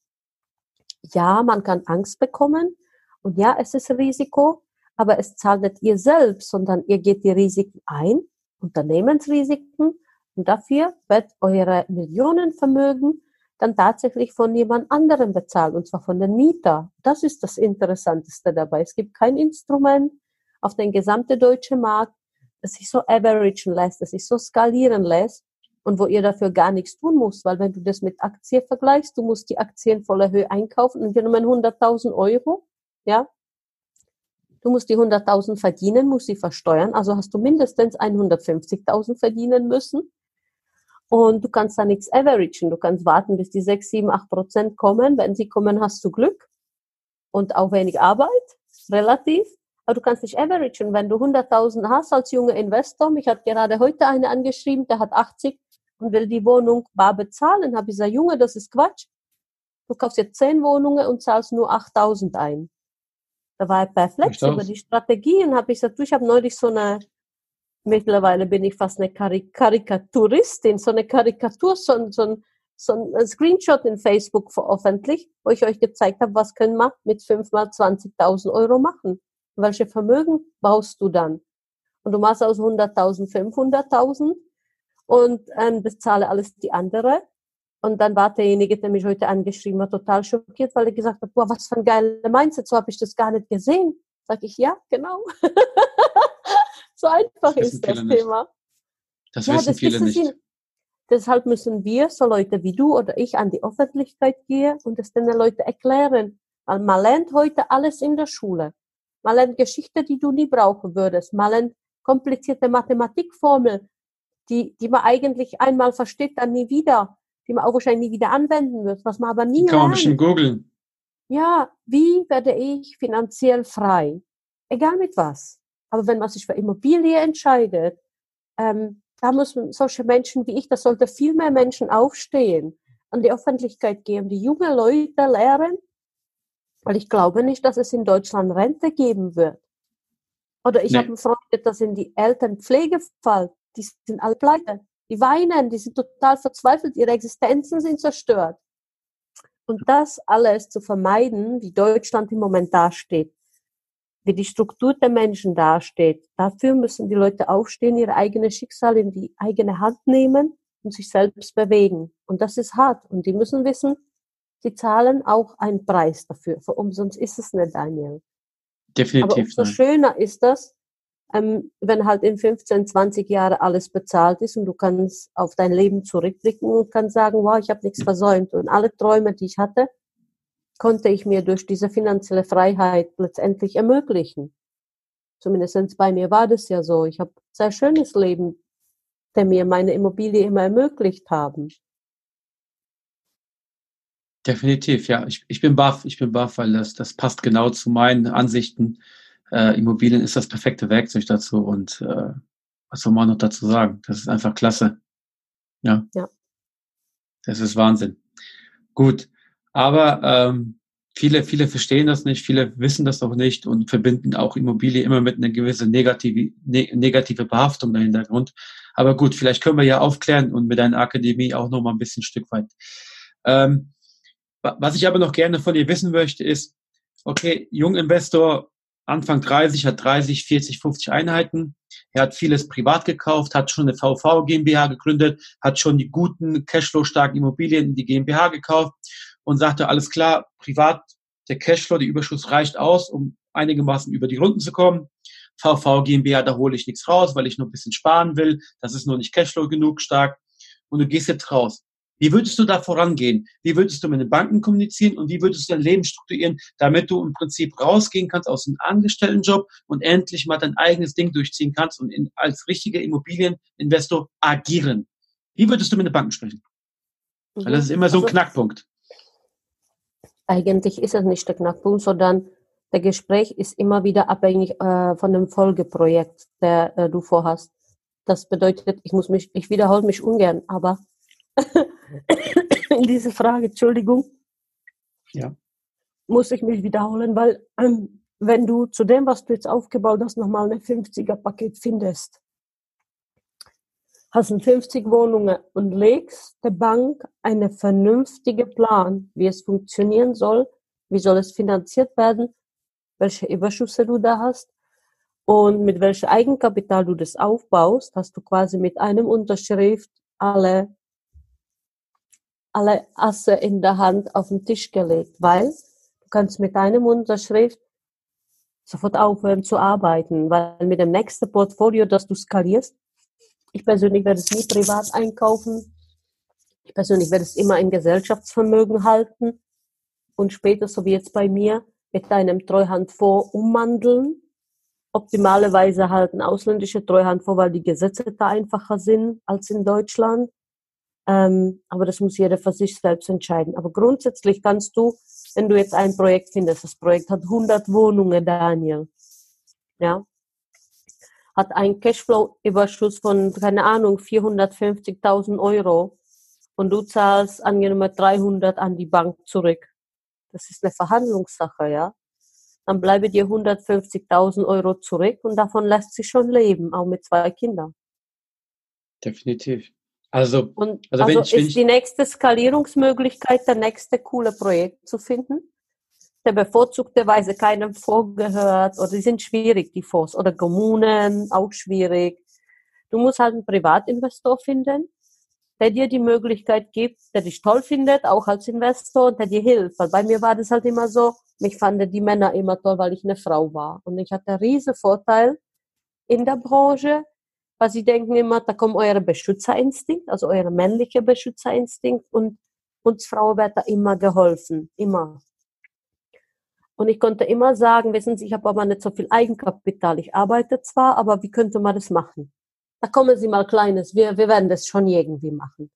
B: Ja, man kann Angst bekommen. Und ja, es ist Risiko aber es zahlt nicht ihr selbst, sondern ihr geht die Risiken ein, Unternehmensrisiken, und dafür wird eure Millionenvermögen dann tatsächlich von jemand anderem bezahlt, und zwar von den Mieter. Das ist das Interessanteste dabei. Es gibt kein Instrument auf den gesamten deutschen Markt, das sich so averagen lässt, das sich so skalieren lässt und wo ihr dafür gar nichts tun müsst, weil wenn du das mit Aktien vergleichst, du musst die Aktien voller Höhe einkaufen und wir nehmen 100.000 Euro, ja, Du musst die 100.000 verdienen, musst sie versteuern. Also hast du mindestens 150.000 verdienen müssen. Und du kannst da nichts averagen. Du kannst warten, bis die 6, 7, 8 Prozent kommen. Wenn sie kommen, hast du Glück und auch wenig Arbeit, relativ. Aber du kannst nicht averagen. Wenn du 100.000 hast als junger Investor, mich hat gerade heute eine angeschrieben, der hat 80 und will die Wohnung bar bezahlen. Habe ich gesagt, Junge, das ist Quatsch. Du kaufst jetzt 10 Wohnungen und zahlst nur 8.000 ein. Da war er perplex über die Strategie und habe ich gesagt, du, ich habe neulich so eine, mittlerweile bin ich fast eine Karik Karikaturistin, so eine Karikatur, so, so, so ein Screenshot in Facebook veröffentlicht, wo ich euch gezeigt habe, was können wir mit 5 mal 20.000 Euro machen. Welche Vermögen baust du dann? Und du machst aus 100.000 500.000 und ähm, bezahle alles die andere. Und dann war derjenige, der mich heute angeschrieben hat, total schockiert, weil er gesagt hat, boah, was für ein geiler Mindset, so habe ich das gar nicht gesehen. Sag ich, ja, genau. *laughs* so einfach das ist das Thema.
A: Das ja, wissen das viele nicht. Sie,
B: deshalb müssen wir, so Leute wie du oder ich, an die Öffentlichkeit gehen und es den Leuten erklären. Weil man lernt heute alles in der Schule. Man lernt Geschichte, die du nie brauchen würdest. Man lernt komplizierte Mathematikformeln, die, die man eigentlich einmal versteht, dann nie wieder die man auch wahrscheinlich nie wieder anwenden wird, was man aber nie
A: die kann man ein bisschen googeln.
B: Ja, wie werde ich finanziell frei? Egal mit was. Aber wenn man sich für Immobilie entscheidet, ähm, da müssen solche Menschen wie ich, da sollte viel mehr Menschen aufstehen, an die Öffentlichkeit gehen, die junge Leute lehren, weil ich glaube nicht, dass es in Deutschland Rente geben wird. Oder ich nee. habe einen Freund, das in die Elternpflegefall, die sind alle pleite. Die weinen, die sind total verzweifelt, ihre Existenzen sind zerstört. Und das alles zu vermeiden, wie Deutschland im Moment dasteht, wie die Struktur der Menschen dasteht, dafür müssen die Leute aufstehen, ihre eigene Schicksal in die eigene Hand nehmen und sich selbst bewegen. Und das ist hart. Und die müssen wissen, sie zahlen auch einen Preis dafür. Für umsonst ist es nicht, Daniel.
A: Definitiv.
B: Aber umso schöner ist das, ähm, wenn halt in 15, 20 Jahren alles bezahlt ist und du kannst auf dein Leben zurückblicken und kannst sagen, wow, ich habe nichts versäumt. Und alle Träume, die ich hatte, konnte ich mir durch diese finanzielle Freiheit letztendlich ermöglichen. Zumindest bei mir war das ja so. Ich habe ein sehr schönes Leben, der mir meine Immobilie immer ermöglicht haben.
A: Definitiv, ja. Ich, ich bin baff, ich bin baff, weil das, das passt genau zu meinen Ansichten äh, Immobilien ist das perfekte Werkzeug dazu und äh, was soll man noch dazu sagen? Das ist einfach klasse. Ja.
B: Ja.
A: Das ist Wahnsinn. Gut. Aber ähm, viele, viele verstehen das nicht, viele wissen das auch nicht und verbinden auch Immobilie immer mit einer gewissen negative, ne, negative Behaftung im Hintergrund. Aber gut, vielleicht können wir ja aufklären und mit einer Akademie auch noch mal ein bisschen ein Stück weit. Ähm, was ich aber noch gerne von dir wissen möchte, ist, okay, Junginvestor, Anfang 30, hat 30, 40, 50 Einheiten. Er hat vieles privat gekauft, hat schon eine VV GmbH gegründet, hat schon die guten, cashflow-starken Immobilien in die GmbH gekauft und sagte, alles klar, privat, der Cashflow, der Überschuss reicht aus, um einigermaßen über die Runden zu kommen. VV GmbH, da hole ich nichts raus, weil ich nur ein bisschen sparen will. Das ist nur nicht Cashflow genug stark. Und du gehst jetzt raus. Wie würdest du da vorangehen? Wie würdest du mit den Banken kommunizieren und wie würdest du dein Leben strukturieren, damit du im Prinzip rausgehen kannst aus dem Angestelltenjob und endlich mal dein eigenes Ding durchziehen kannst und in, als richtiger Immobilieninvestor agieren? Wie würdest du mit den Banken sprechen? Weil das ist immer so ein also, Knackpunkt.
B: Eigentlich ist es nicht der Knackpunkt, sondern der Gespräch ist immer wieder abhängig äh, von dem Folgeprojekt, der äh, du vorhast. Das bedeutet, ich muss mich, ich wiederhole mich ungern, aber *coughs* in diese Frage, Entschuldigung,
A: ja.
B: muss ich mich wiederholen, weil ähm, wenn du zu dem, was du jetzt aufgebaut hast, nochmal ein 50er-Paket findest, hast ein 50 Wohnungen und legst der Bank einen vernünftigen Plan, wie es funktionieren soll, wie soll es finanziert werden, welche Überschüsse du da hast und mit welchem Eigenkapital du das aufbaust, hast du quasi mit einem Unterschrift alle alle Asse in der Hand auf den Tisch gelegt, weil du kannst mit deinem Unterschrift sofort aufhören zu arbeiten, weil mit dem nächsten Portfolio, das du skalierst, ich persönlich werde es nie privat einkaufen. Ich persönlich werde es immer in Gesellschaftsvermögen halten und später, so wie jetzt bei mir, mit deinem Treuhandfonds umwandeln optimalerweise halt eine ausländische Treuhand vor, weil die Gesetze da einfacher sind als in Deutschland. Ähm, aber das muss jeder für sich selbst entscheiden. Aber grundsätzlich kannst du, wenn du jetzt ein Projekt findest, das Projekt hat 100 Wohnungen, Daniel, ja, hat einen Cashflow-Überschuss von, keine Ahnung, 450.000 Euro und du zahlst angenommen 300 an die Bank zurück. Das ist eine Verhandlungssache, ja. Dann bleibe dir 150.000 Euro zurück und davon lässt sich schon leben, auch mit zwei Kindern.
A: Definitiv. Also,
B: und also, also ich, ist die nächste Skalierungsmöglichkeit, der nächste coole Projekt zu finden, der bevorzugterweise keinem vorgehört oder die sind schwierig, die Fonds oder Kommunen auch schwierig. Du musst halt einen Privatinvestor finden, der dir die Möglichkeit gibt, der dich toll findet, auch als Investor und der dir hilft. Weil bei mir war das halt immer so, mich fanden die Männer immer toll, weil ich eine Frau war. Und ich hatte einen riesen Vorteil in der Branche, weil sie denken immer, da kommt euer Beschützerinstinkt, also euer männlicher Beschützerinstinkt und uns Frauen wird da immer geholfen, immer. Und ich konnte immer sagen, wissen Sie, ich habe aber nicht so viel Eigenkapital. Ich arbeite zwar, aber wie könnte man das machen? Da kommen Sie mal Kleines, wir, wir werden das schon irgendwie machen.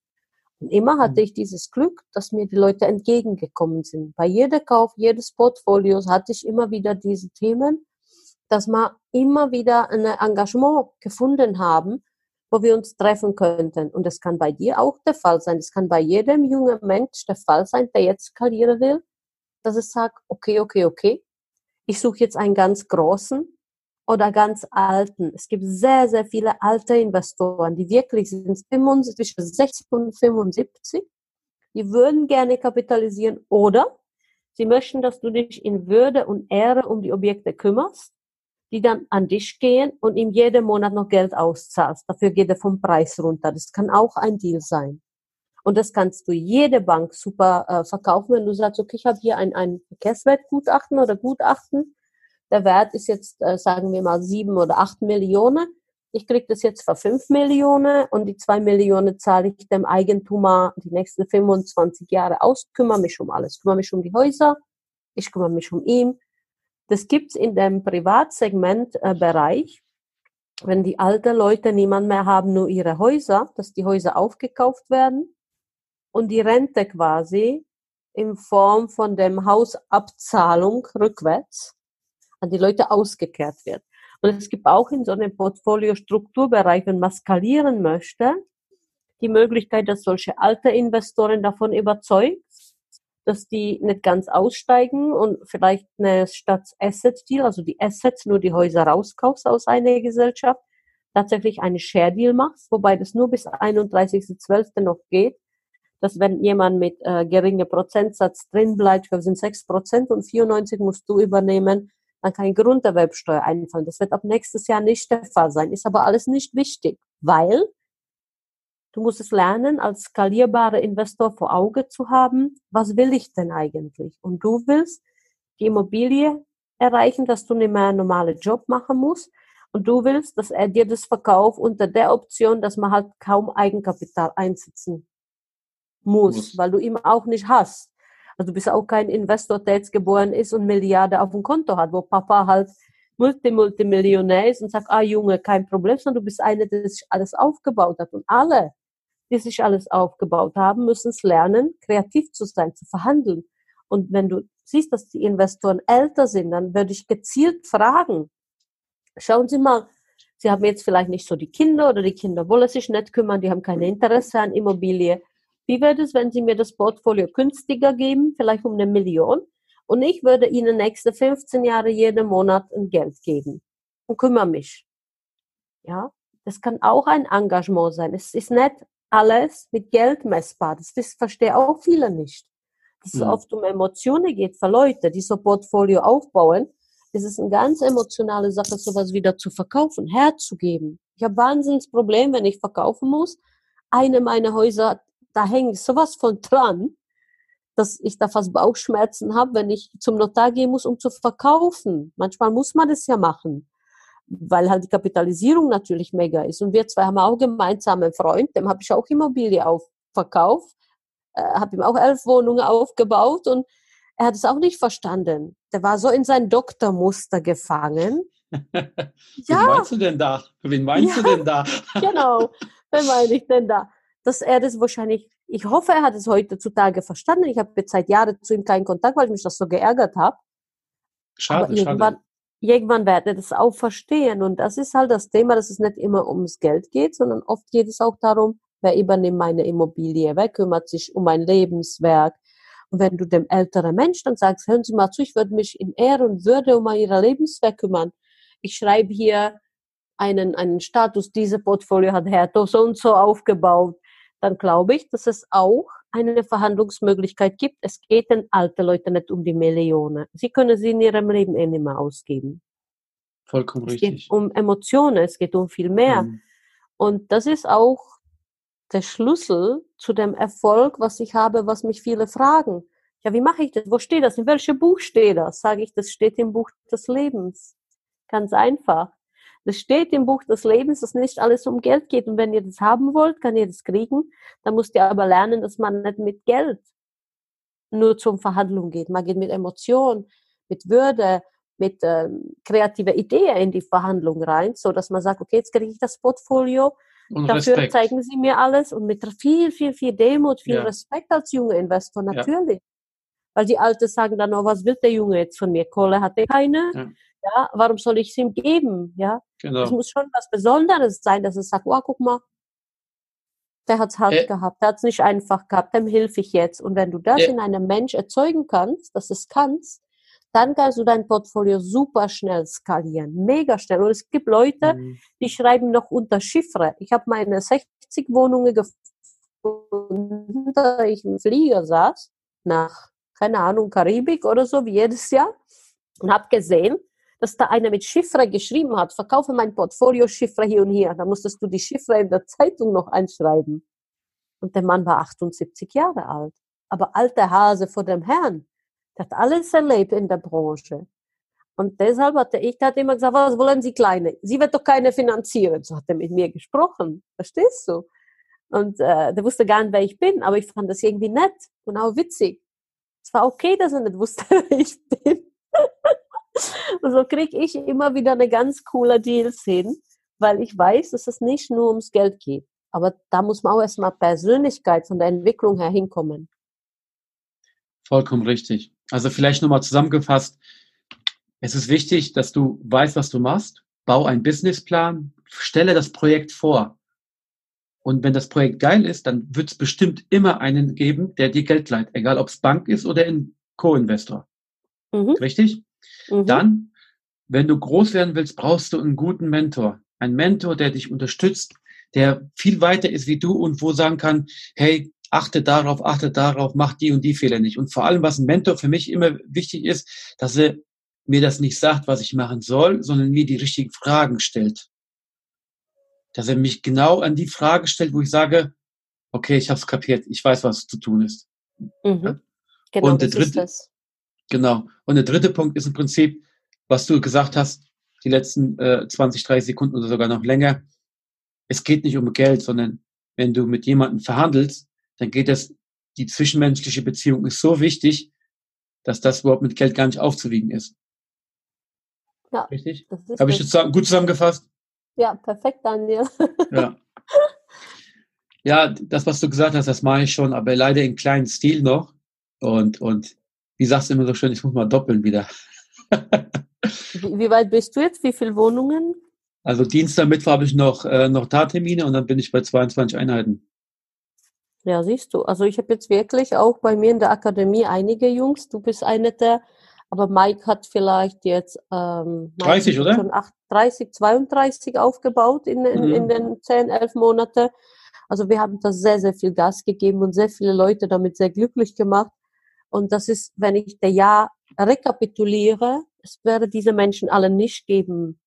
B: Und immer hatte mhm. ich dieses Glück, dass mir die Leute entgegengekommen sind. Bei jedem Kauf, jedes Portfolios hatte ich immer wieder diese Themen dass wir immer wieder ein Engagement gefunden haben, wo wir uns treffen könnten. Und das kann bei dir auch der Fall sein. Das kann bei jedem jungen Mensch der Fall sein, der jetzt skalieren will, dass es sagt, okay, okay, okay, ich suche jetzt einen ganz großen oder ganz alten. Es gibt sehr, sehr viele alte Investoren, die wirklich sind zwischen 60 und 75. Die würden gerne kapitalisieren oder sie möchten, dass du dich in Würde und Ehre um die Objekte kümmerst die dann an dich gehen und ihm jeden Monat noch Geld auszahlst. Dafür geht er vom Preis runter. Das kann auch ein Deal sein. Und das kannst du jede Bank super äh, verkaufen, wenn du sagst, okay, ich habe hier ein, ein Verkehrswertgutachten oder Gutachten. Der Wert ist jetzt, äh, sagen wir mal, sieben oder acht Millionen. Ich kriege das jetzt für fünf Millionen und die zwei Millionen zahle ich dem Eigentumer die nächsten 25 Jahre aus, kümmere mich um alles, kümmere mich um die Häuser, ich kümmere mich um ihn, das gibt's in dem Privatsegmentbereich. Äh, wenn die alten Leute niemand mehr haben, nur ihre Häuser, dass die Häuser aufgekauft werden und die Rente quasi in Form von dem Hausabzahlung rückwärts an die Leute ausgekehrt wird. Und es gibt auch in so einem Portfolio-Strukturbereich, wenn man skalieren möchte, die Möglichkeit, dass solche alte Investoren davon überzeugt, dass die nicht ganz aussteigen und vielleicht eine statt Asset Deal, also die Assets, nur die Häuser rauskaufst aus einer Gesellschaft, tatsächlich eine Share Deal machst, wobei das nur bis 31.12. noch geht, dass wenn jemand mit äh, geringer Prozentsatz drin bleibt, glaube, sind 6 Prozent und 94 musst du übernehmen, dann kann Grunderwerbsteuer einfallen. Das wird ab nächstes Jahr nicht der Fall sein, ist aber alles nicht wichtig, weil Du musst es lernen, als skalierbarer Investor vor Auge zu haben, was will ich denn eigentlich? Und du willst die Immobilie erreichen, dass du nicht mehr einen normalen Job machen musst. Und du willst, dass er dir das verkauft unter der Option, dass man halt kaum Eigenkapital einsetzen muss, muss. weil du ihn auch nicht hast. Also du bist auch kein Investor, der jetzt geboren ist und Milliarden auf dem Konto hat, wo Papa halt Multi, Multimillionär ist und sagt, ah Junge, kein Problem, sondern du bist einer, der sich alles aufgebaut hat. Und alle die sich alles aufgebaut haben, müssen es lernen, kreativ zu sein, zu verhandeln. Und wenn du siehst, dass die Investoren älter sind, dann würde ich gezielt fragen, schauen Sie mal, Sie haben jetzt vielleicht nicht so die Kinder oder die Kinder wollen sich nicht kümmern, die haben kein Interesse an Immobilie. Wie wäre es, wenn Sie mir das Portfolio günstiger geben, vielleicht um eine Million? Und ich würde Ihnen nächste 15 Jahre jeden Monat ein Geld geben und kümmere mich. Ja, das kann auch ein Engagement sein. Es ist nicht alles mit Geld messbar. Das, das verstehen auch viele nicht. Dass es mhm. oft um Emotionen geht für Leute, die so Portfolio aufbauen. Es ist eine ganz emotionale Sache, sowas wieder zu verkaufen, herzugeben. Ich habe wahnsinns Problem, wenn ich verkaufen muss. Eine meiner Häuser, da hänge ich sowas von dran, dass ich da fast Bauchschmerzen habe, wenn ich zum Notar gehen muss, um zu verkaufen. Manchmal muss man das ja machen weil halt die Kapitalisierung natürlich mega ist. Und wir zwei haben auch gemeinsam einen Freund, dem habe ich auch Immobilie aufverkauft, äh, habe ihm auch elf Wohnungen aufgebaut und er hat es auch nicht verstanden. Der war so in sein Doktormuster gefangen. *laughs*
A: Wen ja. meinst du denn da? Wen meinst ja, du denn da?
B: genau, wen meine ich denn da? Dass er das wahrscheinlich, ich hoffe, er hat es heutzutage verstanden. Ich habe jetzt seit Jahren zu ihm keinen Kontakt, weil ich mich das so geärgert habe.
A: Schade,
B: Aber irgendwann,
A: schade.
B: irgendwann werde ich das auch verstehen. Und das ist halt das Thema, dass es nicht immer ums Geld geht, sondern oft geht es auch darum, wer übernimmt meine Immobilie, wer kümmert sich um mein Lebenswerk. Und wenn du dem älteren Mensch dann sagst, hören Sie mal zu, ich würde mich in Ehre und Würde um Ihr Lebenswerk kümmern. Ich schreibe hier einen, einen Status, diese Portfolio hat Herr so und so aufgebaut, dann glaube ich, dass es auch eine Verhandlungsmöglichkeit gibt. Es geht den alten Leuten nicht um die Millionen. Sie können sie in ihrem Leben eh nicht mehr ausgeben.
A: Vollkommen
B: es
A: richtig.
B: Es geht um Emotionen, es geht um viel mehr. Mhm. Und das ist auch der Schlüssel zu dem Erfolg, was ich habe, was mich viele fragen. Ja, wie mache ich das? Wo steht das? In welchem Buch steht das? Sage ich, das steht im Buch des Lebens. Ganz einfach. Das steht im Buch des Lebens, dass nicht alles um Geld geht. Und wenn ihr das haben wollt, kann ihr das kriegen. Dann müsst ihr aber lernen, dass man nicht mit Geld nur zum Verhandlung geht. Man geht mit Emotion, mit Würde, mit ähm, kreativer Idee in die Verhandlung rein, so dass man sagt, okay, jetzt kriege ich das Portfolio, und dafür Respekt. zeigen sie mir alles und mit viel, viel, viel Demut, viel ja. Respekt als junger Investor, natürlich. Ja. Weil die Alten sagen dann, oh, was will der Junge jetzt von mir? Kohle hat er keine. Ja. Ja warum soll ich es ihm geben? Ja. Genau. Es muss schon was Besonderes sein, dass es sagt, oh, guck mal, der hat es hart äh, gehabt, der hat es nicht einfach gehabt, dem hilf ich jetzt. Und wenn du das äh, in einem Mensch erzeugen kannst, dass es kannst, dann kannst du dein Portfolio super schnell skalieren, mega schnell. Und es gibt Leute, mhm. die schreiben noch unter Chiffre. Ich habe meine 60 Wohnungen gefunden, da ich im Flieger saß, nach, keine Ahnung, Karibik oder so, wie jedes Jahr, und habe gesehen, dass da einer mit Chiffre geschrieben hat, verkaufe mein Portfolio Chiffre hier und hier. Da musstest du die Chiffre in der Zeitung noch einschreiben. Und der Mann war 78 Jahre alt. Aber alter Hase vor dem Herrn. Der hat alles erlebt in der Branche. Und deshalb hatte ich, hat immer gesagt, was wollen Sie Kleine? Sie wird doch keine finanzieren. So hat er mit mir gesprochen. Verstehst du? Und äh, der wusste gar nicht, wer ich bin, aber ich fand das irgendwie nett und auch witzig. Es war okay, dass er nicht wusste, *laughs* wer ich bin. *laughs* so kriege ich immer wieder eine ganz coole Deals hin, weil ich weiß, dass es nicht nur ums Geld geht. Aber da muss man auch erstmal Persönlichkeit von der Entwicklung her hinkommen.
A: Vollkommen richtig. Also vielleicht nochmal zusammengefasst. Es ist wichtig, dass du weißt, was du machst. Bau einen Businessplan. Stelle das Projekt vor. Und wenn das Projekt geil ist, dann wird es bestimmt immer einen geben, der dir Geld leiht. Egal, ob es Bank ist oder ein Co-Investor. Mhm. Richtig? Mhm. Dann, wenn du groß werden willst, brauchst du einen guten Mentor. Ein Mentor, der dich unterstützt, der viel weiter ist wie du und wo sagen kann, hey, achte darauf, achte darauf, mach die und die Fehler nicht. Und vor allem, was ein Mentor für mich immer wichtig ist, dass er mir das nicht sagt, was ich machen soll, sondern mir die richtigen Fragen stellt. Dass er mich genau an die Frage stellt, wo ich sage, okay, ich habe es kapiert, ich weiß, was zu tun ist. Mhm. Genau, und der dritte, genau. Und der dritte Punkt ist im Prinzip, was du gesagt hast, die letzten äh, 20, 30 Sekunden oder sogar noch länger. Es geht nicht um Geld, sondern wenn du mit jemandem verhandelst, dann geht es, die zwischenmenschliche Beziehung ist so wichtig, dass das überhaupt mit Geld gar nicht aufzuwiegen ist. Ja. Richtig? Habe ich jetzt gut zusammengefasst?
B: Ja, perfekt, Daniel. *laughs*
A: ja. Ja, das, was du gesagt hast, das mache ich schon, aber leider in kleinen Stil noch. Und, und wie sagst du immer so schön, ich muss mal doppeln wieder.
B: wie, weit bist du jetzt? Wie viele Wohnungen?
A: Also Dienstag, Mittwoch habe ich noch, äh, noch Tattermine und dann bin ich bei 22 Einheiten.
B: Ja, siehst du. Also ich habe jetzt wirklich auch bei mir in der Akademie einige Jungs. Du bist eine der, aber Mike hat vielleicht jetzt ähm,
A: 30, oder?
B: Schon 8, 30, 32 aufgebaut in, in, mhm. in den 10, 11 Monate. Also wir haben da sehr, sehr viel Gas gegeben und sehr viele Leute damit sehr glücklich gemacht. Und das ist, wenn ich der Jahr rekapituliere, es wäre diese Menschen alle nicht geben,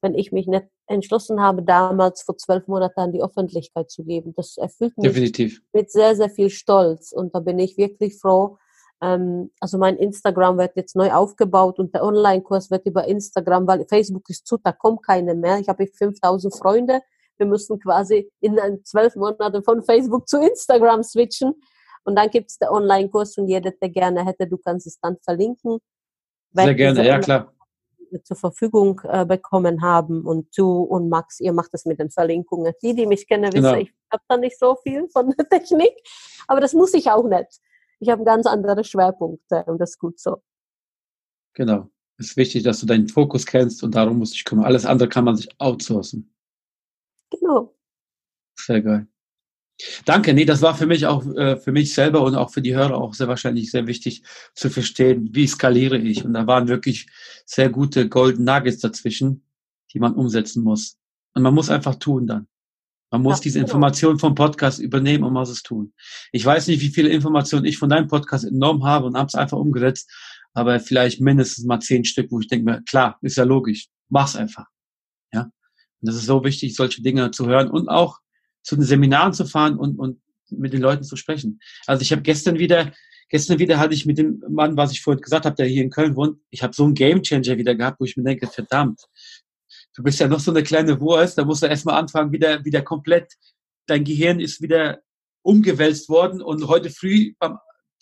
B: wenn ich mich nicht entschlossen habe, damals vor zwölf Monaten an die Öffentlichkeit zu geben. Das erfüllt mich
A: Definitiv.
B: mit sehr, sehr viel Stolz. Und da bin ich wirklich froh. Ähm, also mein Instagram wird jetzt neu aufgebaut und der Online-Kurs wird über Instagram, weil Facebook ist zu, da kommt keine mehr. Ich habe 5000 Freunde. Wir müssen quasi in zwölf Monaten von Facebook zu Instagram switchen. Und dann gibt es den Online-Kurs und jeder, der gerne hätte, du kannst es dann verlinken.
A: Sehr gerne, ja klar.
B: Zur Verfügung äh, bekommen haben und du und Max, ihr macht das mit den Verlinkungen. Die, die mich kennen, wissen, genau. ich habe da nicht so viel von der *laughs* Technik, aber das muss ich auch nicht. Ich habe ganz andere Schwerpunkte und das ist gut so.
A: Genau. Es ist wichtig, dass du deinen Fokus kennst und darum musst du dich kümmern. Alles andere kann man sich outsourcen.
B: Genau.
A: Sehr geil. Danke, nee, das war für mich auch, äh, für mich selber und auch für die Hörer auch sehr wahrscheinlich sehr wichtig zu verstehen, wie skaliere ich. Und da waren wirklich sehr gute Golden Nuggets dazwischen, die man umsetzen muss. Und man muss einfach tun dann. Man muss ja, diese genau. Informationen vom Podcast übernehmen und muss es tun. Ich weiß nicht, wie viele Informationen ich von deinem Podcast entnommen habe und habe es einfach umgesetzt, aber vielleicht mindestens mal zehn Stück, wo ich denke mir, klar, ist ja logisch, mach's einfach. Ja. Und das ist so wichtig, solche Dinge zu hören und auch zu den Seminaren zu fahren und, und mit den Leuten zu sprechen. Also ich habe gestern wieder, gestern wieder hatte ich mit dem Mann, was ich vorhin gesagt habe, der hier in Köln wohnt, ich habe so einen Gamechanger wieder gehabt, wo ich mir denke, verdammt, du bist ja noch so eine kleine Wurst, da musst du erstmal anfangen, wieder, wieder komplett, dein Gehirn ist wieder umgewälzt worden und heute früh beim,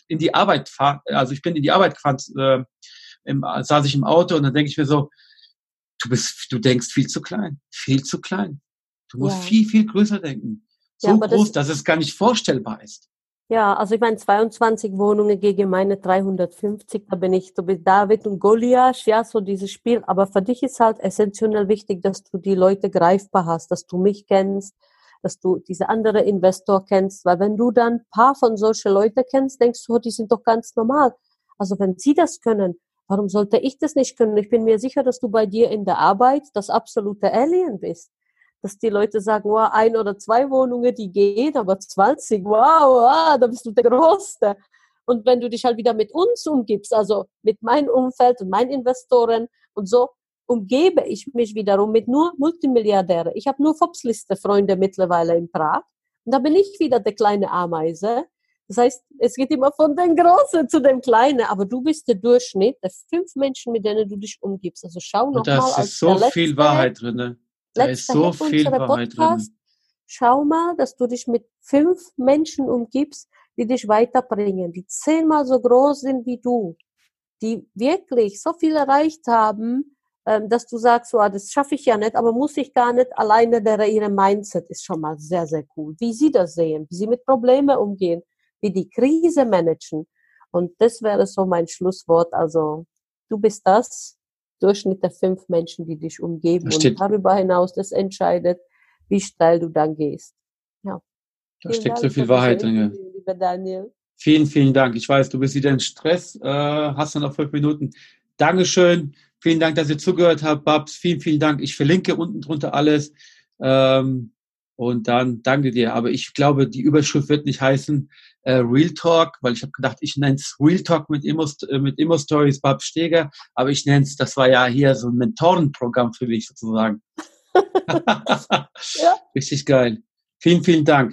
A: in die Arbeit fahren, also ich bin in die Arbeit gefahren, äh, im, saß ich im Auto und dann denke ich mir so, du bist, du denkst viel zu klein, viel zu klein. Du musst ja. viel, viel größer denken. So ja, groß, das, dass es gar nicht vorstellbar ist.
B: Ja, also ich meine 22 Wohnungen gegen meine 350, da bin ich so wie David und Goliath, ja, so dieses Spiel. Aber für dich ist halt essentiell wichtig, dass du die Leute greifbar hast, dass du mich kennst, dass du diese andere Investor kennst, weil wenn du dann paar von solchen Leuten kennst, denkst du, oh, die sind doch ganz normal. Also wenn sie das können, warum sollte ich das nicht können? Ich bin mir sicher, dass du bei dir in der Arbeit das absolute Alien bist dass die Leute sagen, wow, ein oder zwei Wohnungen, die geht, aber 20, wow, wow, da bist du der Größte. Und wenn du dich halt wieder mit uns umgibst, also mit meinem Umfeld und meinen Investoren und so, umgebe ich mich wiederum mit nur Multimilliardären. Ich habe nur Forbes-Liste-Freunde mittlerweile in Prag. Und da bin ich wieder der kleine Ameise. Das heißt, es geht immer von den Großen zu dem Kleinen, aber du bist der Durchschnitt der fünf Menschen, mit denen du dich umgibst. Also schau noch
A: mal.
B: Da
A: ist so viel Wahrheit drin. Ist so viel Wahrheit drin.
B: Schau mal, dass du dich mit fünf Menschen umgibst, die dich weiterbringen, die zehnmal so groß sind wie du, die wirklich so viel erreicht haben, ähm, dass du sagst, oh, das schaffe ich ja nicht, aber muss ich gar nicht. Alleine der ihre Mindset ist schon mal sehr, sehr cool. Wie sie das sehen, wie sie mit Problemen umgehen, wie die Krise managen. Und das wäre so mein Schlusswort. Also, du bist das, Durchschnitt der fünf Menschen, die dich umgeben. und darüber hinaus, das entscheidet, wie steil du dann gehst. Ja.
A: Da steckt Dank so viel Wahrheit drin. Lieber Daniel. Vielen, vielen Dank. Ich weiß, du bist wieder in Stress, äh, hast du noch fünf Minuten. Dankeschön. Vielen Dank, dass ihr zugehört habt, Babs. Vielen, vielen Dank. Ich verlinke unten drunter alles. Ähm, und dann danke dir. Aber ich glaube, die Überschrift wird nicht heißen äh, Real Talk, weil ich habe gedacht, ich nenne es Real Talk mit Immo, äh, mit Immo Stories Bab Steger, aber ich nenne es, das war ja hier so ein Mentorenprogramm für mich sozusagen. ja. *laughs* *laughs* Richtig geil. Vielen, vielen Dank.